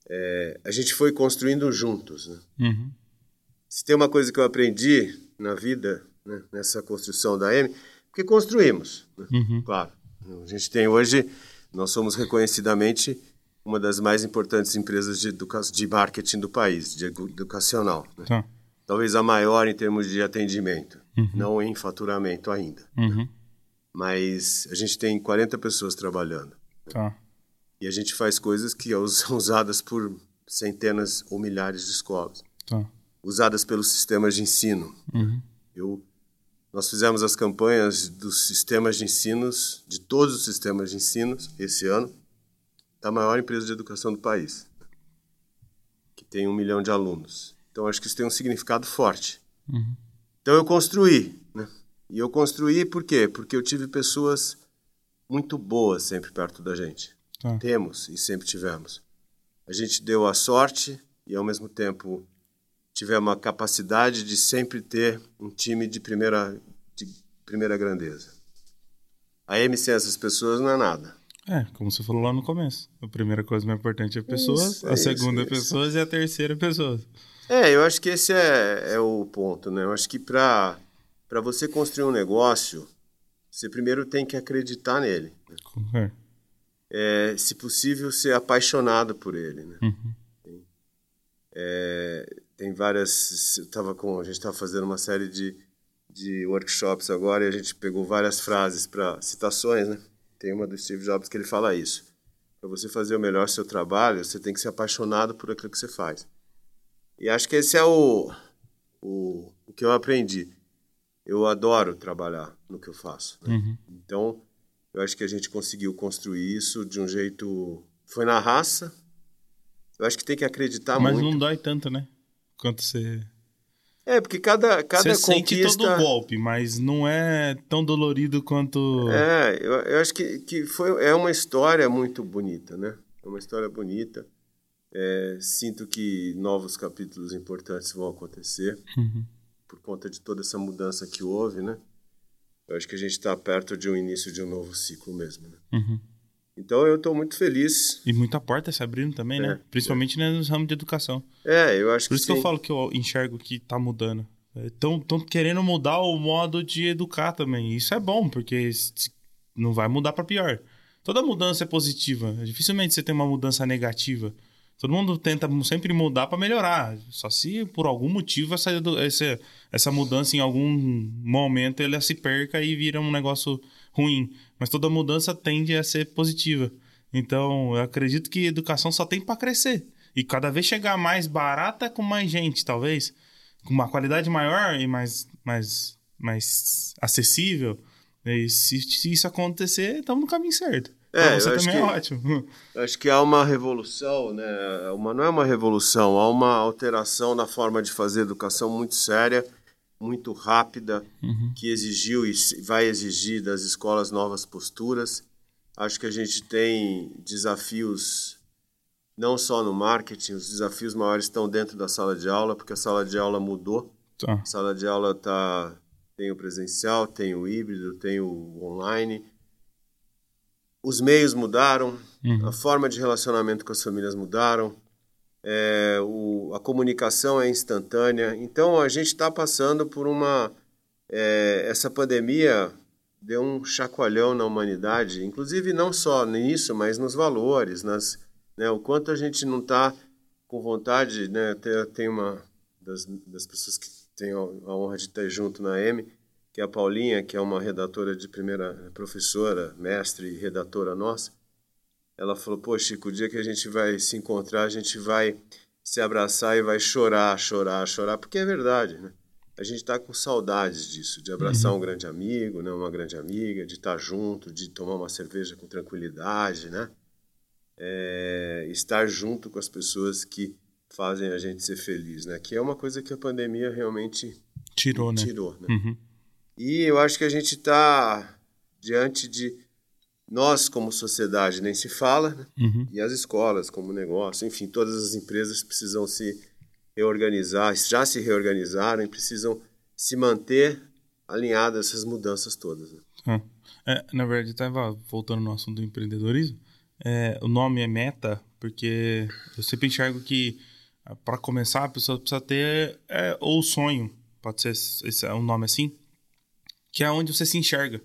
é, a gente foi construindo juntos, né? Uhum. Se tem uma coisa que eu aprendi na vida, né, nessa construção da M, porque construímos, né? Uhum. claro. A gente tem hoje, nós somos reconhecidamente uma das mais importantes empresas de, de marketing do país, de edu- educacional. né? Tá. Talvez a maior em termos de atendimento, Uhum. não em faturamento ainda. Uhum. Mas a gente tem 40 pessoas trabalhando. Tá. E a gente faz coisas que são usadas por centenas ou milhares de escolas, Tá. usadas pelos sistemas de ensino. Uhum. Eu, nós fizemos as campanhas dos sistemas de ensinos, de todos os sistemas de ensinos, esse ano, da maior empresa de educação do país, que tem um milhão de alunos. Então, acho que isso tem um significado forte. Uhum. Então, eu construí. Né? E eu construí por quê? Porque eu tive pessoas muito boas sempre perto da gente. Tá. Temos e sempre tivemos. A gente deu a sorte e, ao mesmo tempo, tivemos a capacidade de sempre ter um time de primeira, de primeira grandeza. A M sem essas pessoas não é nada. É, como você falou lá no começo. A primeira coisa mais importante é pessoas, Isso, a é isso, segunda é isso. pessoas e a terceira pessoas. É, eu acho que esse é, é o ponto, né? Eu acho que para você construir um negócio, você primeiro tem que acreditar nele. né? É, se possível, ser apaixonado por ele, né? Uhum. É, tem várias. Eu tava com, a gente estava fazendo uma série de, de workshops agora e a gente pegou várias frases para citações, né? Tem uma do Steve Jobs que ele fala isso. Para você fazer o melhor seu trabalho, você tem que ser apaixonado por aquilo que você faz. E acho que esse é o, o, o que eu aprendi. eu adoro trabalhar no que eu faço. Né? Uhum. Então, eu acho que a gente conseguiu construir isso de um jeito. Foi na raça. Eu acho que tem que acreditar Mas muito. Mas não dói tanto, né? Quanto você. É, porque cada, cada Você conquista... sente todo o golpe, mas não é tão dolorido quanto... É, eu, eu acho que, que foi, é uma história muito bonita, né? É uma história bonita. É, sinto que novos capítulos importantes vão acontecer uhum. por conta de toda essa mudança que houve, né? Eu acho que a gente está perto de um início de um novo ciclo mesmo. Né? Uhum. Então eu estou muito feliz. E muita porta se abrindo também, né? é, né? Principalmente é. no ramo de educação. É, eu acho Por que isso sim. que eu falo que eu enxergo que está mudando. Estão é, querendo mudar o modo de educar também. Isso é bom, porque não vai mudar para pior. Toda mudança é positiva. Dificilmente você tem uma mudança negativa. Todo mundo tenta sempre mudar para melhorar. Só se por algum motivo essa, essa, essa mudança em algum momento ela se perca e vira um negócio ruim. Mas toda mudança tende a ser positiva. Então, eu acredito que educação só tem para crescer. E cada vez chegar mais barata com mais gente, talvez. Com uma qualidade maior e mais, mais, mais acessível. E se, se isso acontecer, estamos no caminho certo. É, você também é que, é ótimo. Acho que há uma revolução, né? Uma, não é uma revolução, há uma alteração na forma de fazer educação muito séria, muito rápida, uhum. que exigiu e vai exigir das escolas novas posturas. Acho que a gente tem desafios não só no marketing, os desafios maiores estão dentro da sala de aula, porque a sala de aula mudou. Tá. A sala de aula tá, tem o presencial, tem o híbrido, tem o online os meios mudaram, uhum. a forma de relacionamento com as famílias mudaram, é, o, a comunicação é instantânea. Então a gente está passando por uma. É, essa pandemia deu um chacoalhão na humanidade, inclusive não só nisso, mas nos valores, nas, né, o quanto a gente não está com vontade. Né, tem, tem uma das, das pessoas que tem a honra de estar junto na M que é a Paulinha, que é uma redatora de primeira, professora, mestre e redatora nossa, ela falou: Pô, Chico, o dia que a gente vai se encontrar, a gente vai se abraçar e vai chorar, chorar, chorar, porque é verdade, né? A gente está com saudades disso, de abraçar uhum. um grande amigo, né? uma grande amiga, de estar tá junto, de tomar uma cerveja com tranquilidade, né? É, estar junto com as pessoas que fazem a gente ser feliz, né? Que é uma coisa que a pandemia realmente tirou, né? Tirou, né? Uhum. E eu acho que a gente está diante de nós como sociedade nem se fala, né? uhum. e as escolas como negócio, enfim, todas as empresas precisam se reorganizar, já se reorganizaram e precisam se manter alinhadas essas mudanças todas. Né? Ah. É, na verdade, estava voltando no assunto do empreendedorismo, é, o nome é meta, porque eu sempre enxergo que para começar a pessoa precisa ter é, ou sonho, pode ser esse, é um nome assim, que é onde você se enxerga.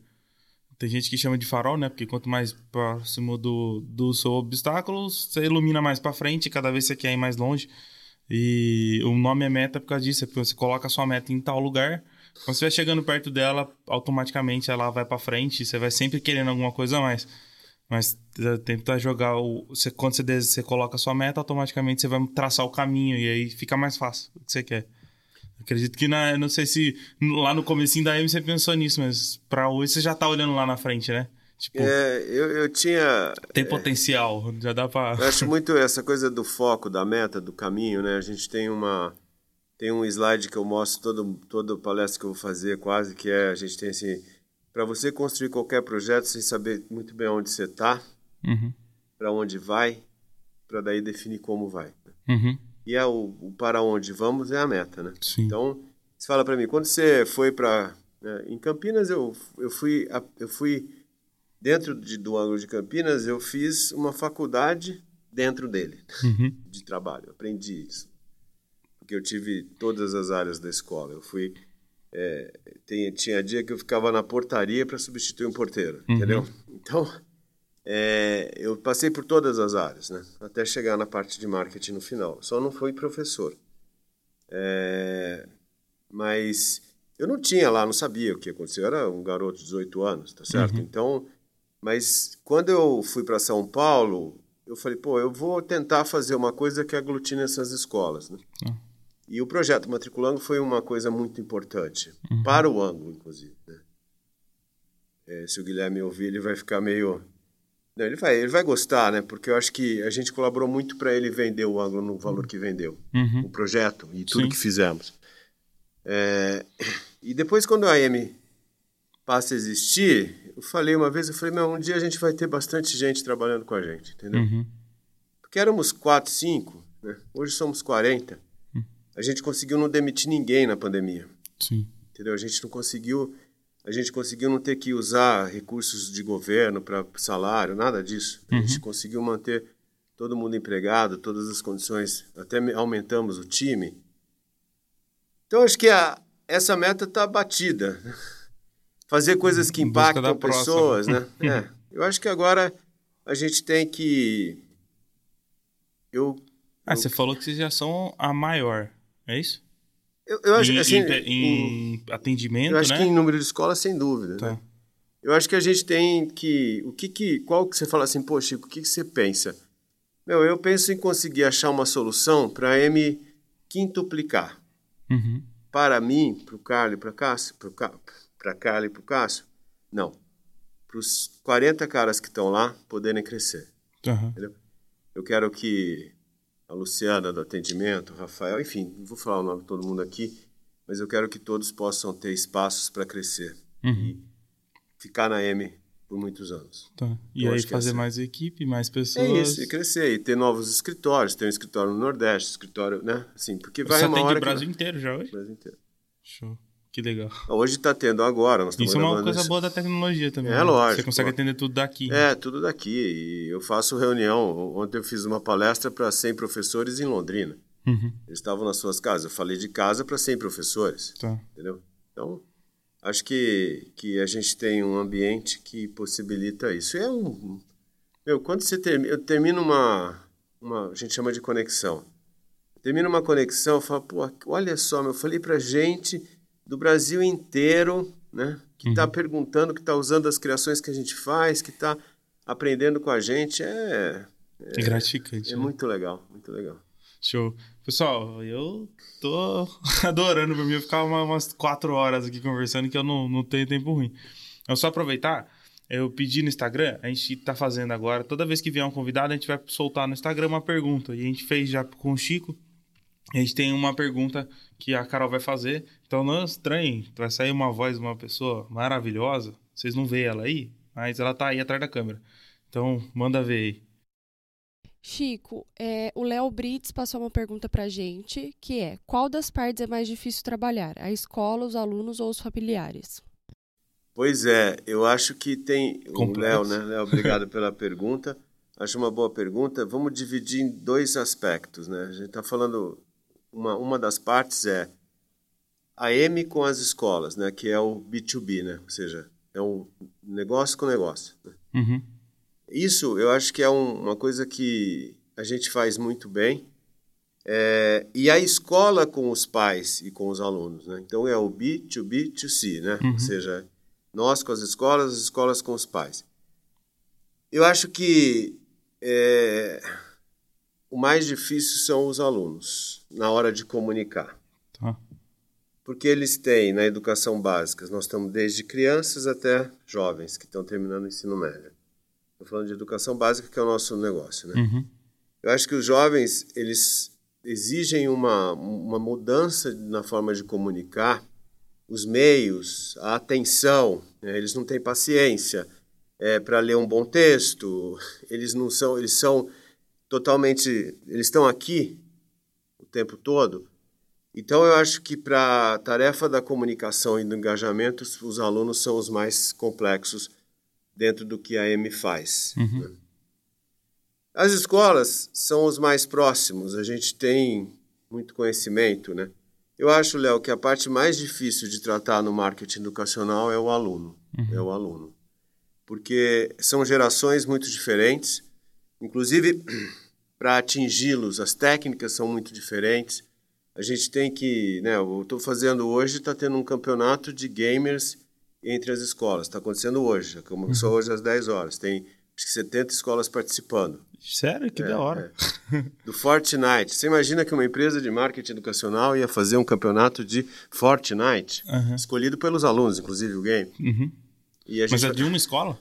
Tem gente que chama de farol, né? Porque quanto mais próximo do, do seu obstáculo, você ilumina mais para frente, cada vez você quer ir mais longe. E o nome é meta por causa disso, é porque você coloca a sua meta em tal lugar. Quando você vai chegando perto dela, automaticamente ela vai para frente, você vai sempre querendo alguma coisa a mais. Mas eh, tenta jogar o. Você, quando você, você coloca a sua meta, automaticamente você vai traçar o caminho e aí fica mais fácil o que você quer. Acredito que na, não sei se lá no comecinho da M você pensou nisso, mas para hoje você já tá olhando lá na frente, né? Tipo, é, eu, eu tinha. Tem é, potencial, já dá para. Eu acho muito essa coisa do foco, da meta, do caminho, né? A gente tem uma. Tem um slide que eu mostro todo, todo palestra que eu vou fazer, quase, que é: a gente tem assim. Para você construir qualquer projeto sem saber muito bem onde você está, uhum. para onde vai, para daí definir como vai. Uhum e é o, o, para onde vamos é a meta, né? Sim. Então, você fala para mim, quando você foi para né, em Campinas, eu, eu fui eu fui dentro de, do ângulo de Campinas, eu fiz uma faculdade dentro dele uhum. de trabalho, aprendi isso porque eu tive todas as áreas da escola. Eu fui é, tem, tinha dia que eu ficava na portaria para substituir um porteiro, uhum. entendeu? Então é, eu passei por todas as áreas, né? Até chegar na parte de marketing no final. Só não fui professor. É, mas eu não tinha lá, não sabia o que aconteceu. Eu era um garoto de 18 anos, tá certo? Uhum. Então, mas quando eu fui para São Paulo, eu falei, pô, eu vou tentar fazer uma coisa que aglutine essas escolas, né? Uhum. E o projeto Matriculando foi uma coisa muito importante, uhum. para o ângulo, inclusive. Né? É, se o Guilherme ouvir, ele vai ficar meio. Não, ele, vai, ele vai gostar, né? Porque eu acho que a gente colaborou muito para ele vender o ângulo no valor que vendeu, uhum. o projeto e tudo Sim. que fizemos. É, e depois, quando a AM passa a existir, eu falei uma vez, eu falei, meu, um dia a gente vai ter bastante gente trabalhando com a gente, entendeu? Uhum. Porque éramos quatro, cinco, né? hoje somos 40. Uhum. A gente conseguiu não demitir ninguém na pandemia. Sim. Entendeu? A gente não conseguiu, a gente conseguiu não ter que usar recursos de governo para salário, nada disso. A gente uhum. conseguiu manter todo mundo empregado, todas as condições, até aumentamos o time. Então acho que a, essa meta está batida fazer coisas que impactam pessoas, né? é, eu acho que agora a gente tem que eu, ah, eu... você falou que vocês já são a maior, é isso? Eu, eu acho em, assim, em, em, atendimento, Eu acho né? que em número de escolas, sem dúvida. Tá. Né? Eu acho que a gente tem que o que que qual que você fala assim, pô, Chico, o que que você pensa? Meu, eu penso em conseguir achar uma solução para M quintuplicar. Uhum. Para mim, para o Carlos e para Cássio, para para Carla e para o Cássio? Não. Para os 40 caras que estão lá poderem crescer. Uhum. Eu quero que a Luciana do atendimento, o Rafael, enfim, não vou falar o nome de todo mundo aqui, mas eu quero que todos possam ter espaços para crescer uhum. e ficar na M por muitos anos. Tá. E eu aí fazer assim. mais equipe, mais pessoas. É isso, e crescer, e ter novos escritórios, ter um escritório no Nordeste, escritório, né? Assim, porque vai Você uma atende hora o Brasil que... inteiro já hoje? Brasil inteiro. Show. Que legal. Hoje está tendo agora. Isso é uma coisa boa da tecnologia também. É, né? lógico. Você consegue atender tudo daqui. É, tudo daqui. E eu faço reunião. Ontem eu fiz uma palestra para 100 professores em Londrina. Uhum. Eles estavam nas suas casas. Eu falei de casa para 100 professores. Tá. Entendeu? Então, acho que, que a gente tem um ambiente que possibilita isso. É um... Meu, quando você termina... Eu termino uma, uma... A gente chama de conexão. Termina uma conexão, eu falo, pô, olha só, meu, eu falei para gente do Brasil inteiro, né? Que está uhum. perguntando, que está usando as criações que a gente faz, que está aprendendo com a gente. É, é, gratificante. É né? muito legal, muito legal. Show. Pessoal, eu tô adorando para mim eu ficar umas quatro horas aqui conversando que eu não, não tenho tempo ruim. Eu só aproveitar, eu pedi no Instagram, a gente tá fazendo agora, toda vez que vier um convidado, a gente vai soltar no Instagram uma pergunta. E a gente fez já com o Chico. A gente tem uma pergunta que a Carol vai fazer. Então não é estranho, vai sair uma voz de uma pessoa maravilhosa. Vocês não veem ela aí, mas ela tá aí atrás da câmera. Então manda ver aí. Chico, é, o Léo Brits passou uma pergunta pra gente, que é: qual das partes é mais difícil trabalhar? A escola, os alunos ou os familiares? Pois é, eu acho que tem. Complexo. O Léo, né? Léo, obrigado pela pergunta. Acho uma boa pergunta. Vamos dividir em dois aspectos, né? A gente está falando uma, uma das partes é a M com as escolas, né, que é o B2B, né, ou seja, é um negócio com negócio. Né? Uhum. Isso eu acho que é um, uma coisa que a gente faz muito bem. É, e a escola com os pais e com os alunos, né? Então é o B2B2C, né? Uhum. Ou seja, nós com as escolas, as escolas com os pais. Eu acho que é, o mais difícil são os alunos na hora de comunicar. Tá. Porque eles têm na educação básica, nós estamos desde crianças até jovens que estão terminando o ensino médio. Estou falando de educação básica, que é o nosso negócio. Né? Uhum. Eu acho que os jovens eles exigem uma, uma mudança na forma de comunicar, os meios, a atenção, né? eles não têm paciência é, para ler um bom texto, eles não são, eles são totalmente. Eles estão aqui o tempo todo. Então, eu acho que para a tarefa da comunicação e do engajamento, os alunos são os mais complexos dentro do que a M faz. Uhum. Né? As escolas são os mais próximos, a gente tem muito conhecimento, né? Eu acho, Léo, que a parte mais difícil de tratar no marketing educacional é o aluno. Uhum. É o aluno. Porque são gerações muito diferentes, Inclusive, para atingi-los, as técnicas são muito diferentes. A gente tem que, né, eu estou fazendo hoje, está tendo um campeonato de gamers entre as escolas. Está acontecendo hoje, começou uhum. hoje às 10 horas. Tem acho que 70 escolas participando. Sério? Que é, da hora. É. Do Fortnite. Você imagina que uma empresa de marketing educacional ia fazer um campeonato de Fortnite, uhum. escolhido pelos alunos, inclusive o game. Uhum. Mas é de uma escola?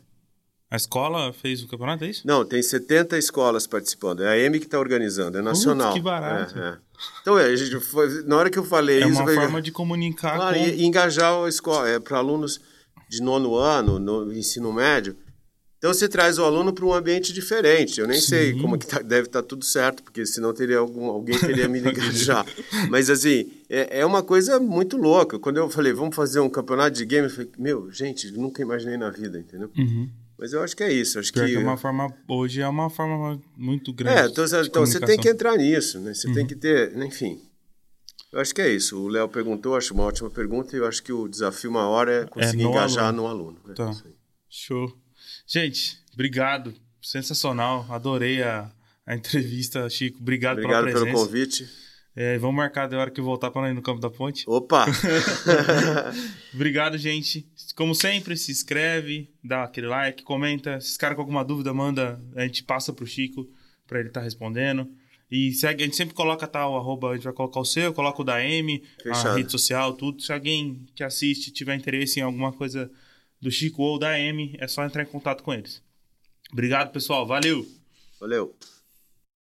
A escola fez o campeonato, é isso? Não, tem 70 escolas participando. É a EME que está organizando, é nacional. Putz, que barato. É, é. Então, é, a gente foi, na hora que eu falei é isso... É uma forma de comunicar claro, com... E, engajar a escola. É para alunos de nono ano, no ensino médio. Então, você traz o aluno para um ambiente diferente. Eu nem Sim. sei como que tá, deve estar tá tudo certo, porque senão teria algum, alguém teria me engajar. Mas, assim, é, é uma coisa muito louca. Quando eu falei, vamos fazer um campeonato de game, eu falei, meu, gente, nunca imaginei na vida, entendeu? Uhum. Mas eu acho que é isso. Acho que... que é uma forma hoje é uma forma muito grande. É, então, então você tem que entrar nisso, né? Você uhum. tem que ter, enfim. Eu acho que é isso. O Léo perguntou, acho uma ótima pergunta e eu acho que o desafio maior é conseguir é no engajar aluno. no aluno. Né? Tá. Show. Gente, obrigado. Sensacional. Adorei a, a entrevista, Chico. Obrigado, obrigado pela presença. pelo convite. É, vamos marcar da hora que voltar para ir no Campo da Ponte. Opa! Obrigado, gente. Como sempre, se inscreve, dá aquele like, comenta. Se cara com alguma dúvida, manda, a gente passa pro Chico para ele estar tá respondendo. E segue, a gente sempre coloca tal, tá, arroba, a gente vai colocar o seu, coloca o da M, Fechado. a rede social, tudo. Se alguém que assiste tiver interesse em alguma coisa do Chico ou da M, é só entrar em contato com eles. Obrigado, pessoal. Valeu! Valeu!